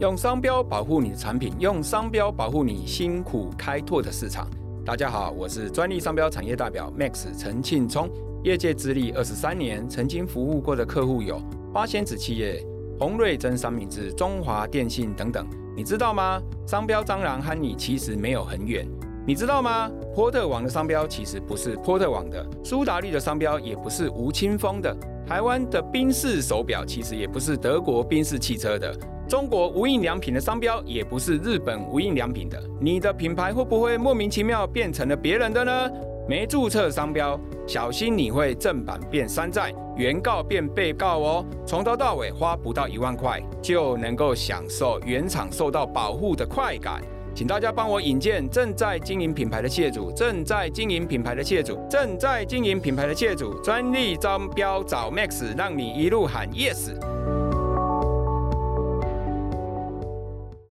用商标保护你的产品，用商标保护你辛苦开拓的市场。大家好，我是专利商标产业代表 Max 陈庆聪，业界资历二十三年，曾经服务过的客户有八仙子企业、宏瑞真三明治、中华电信等等。你知道吗？商标蟑螂和你其实没有很远。你知道吗？波特网的商标其实不是波特网的，苏打绿的商标也不是吴青峰的，台湾的宾士手表其实也不是德国宾士汽车的。中国无印良品的商标也不是日本无印良品的，你的品牌会不会莫名其妙变成了别人的呢？没注册商标，小心你会正版变山寨，原告变被告哦。从头到尾花不到一万块，就能够享受原厂受到保护的快感。请大家帮我引荐正在经营品牌的业主，正在经营品牌的业主，正在经营品牌的业主，专利招标找 Max，让你一路喊 yes。